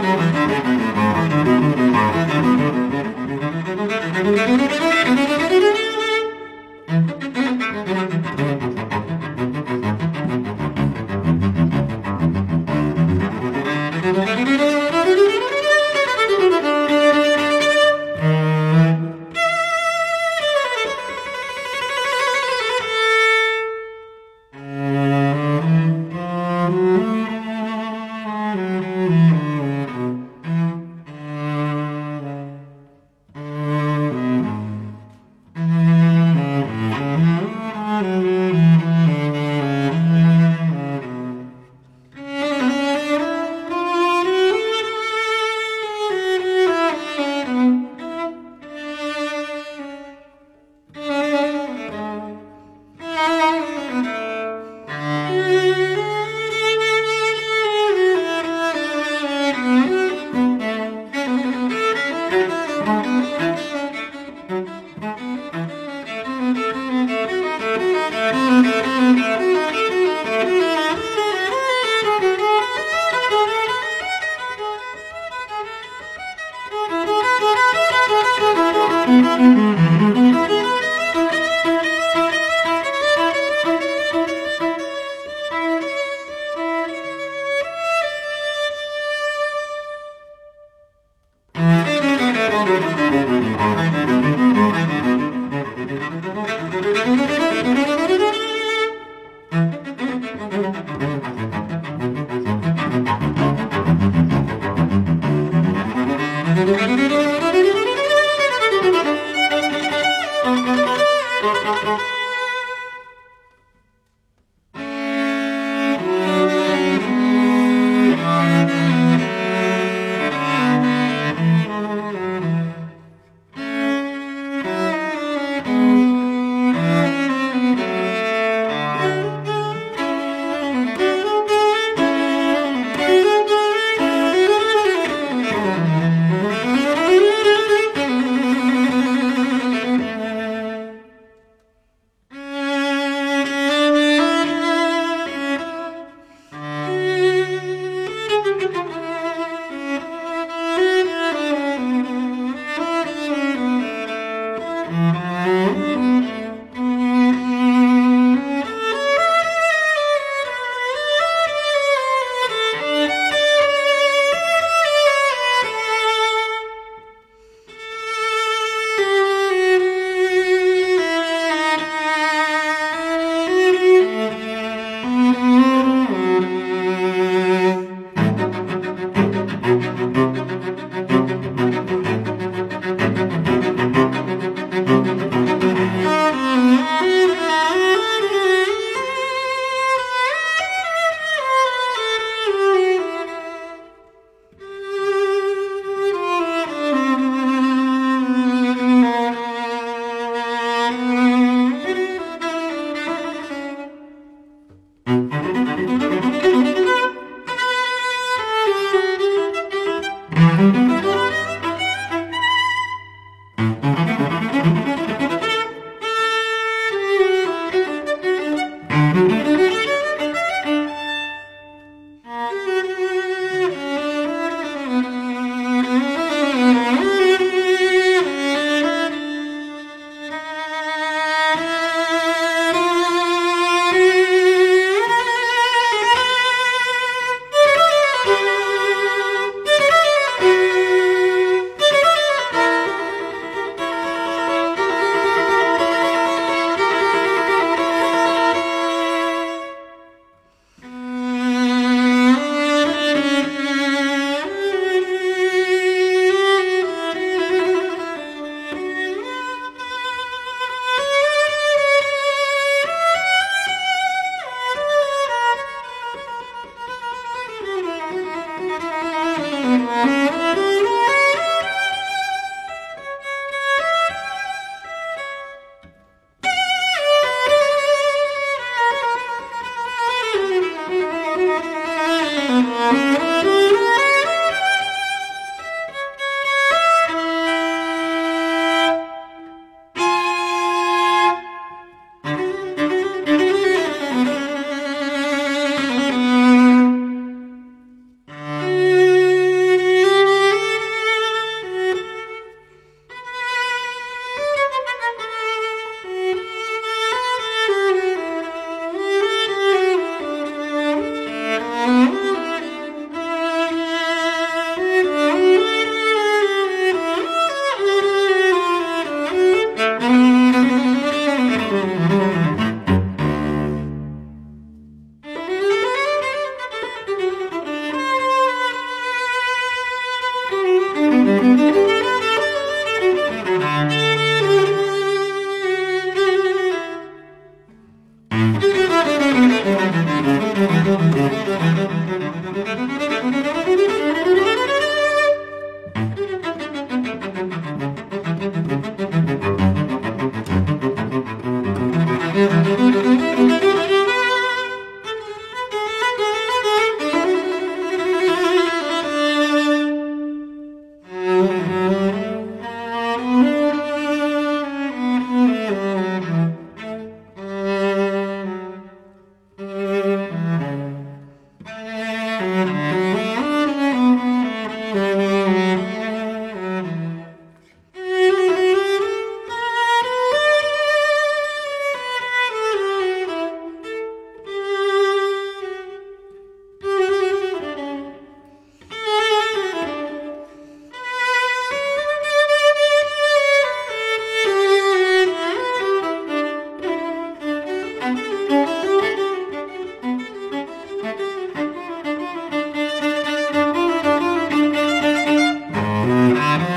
Música Música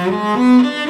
Música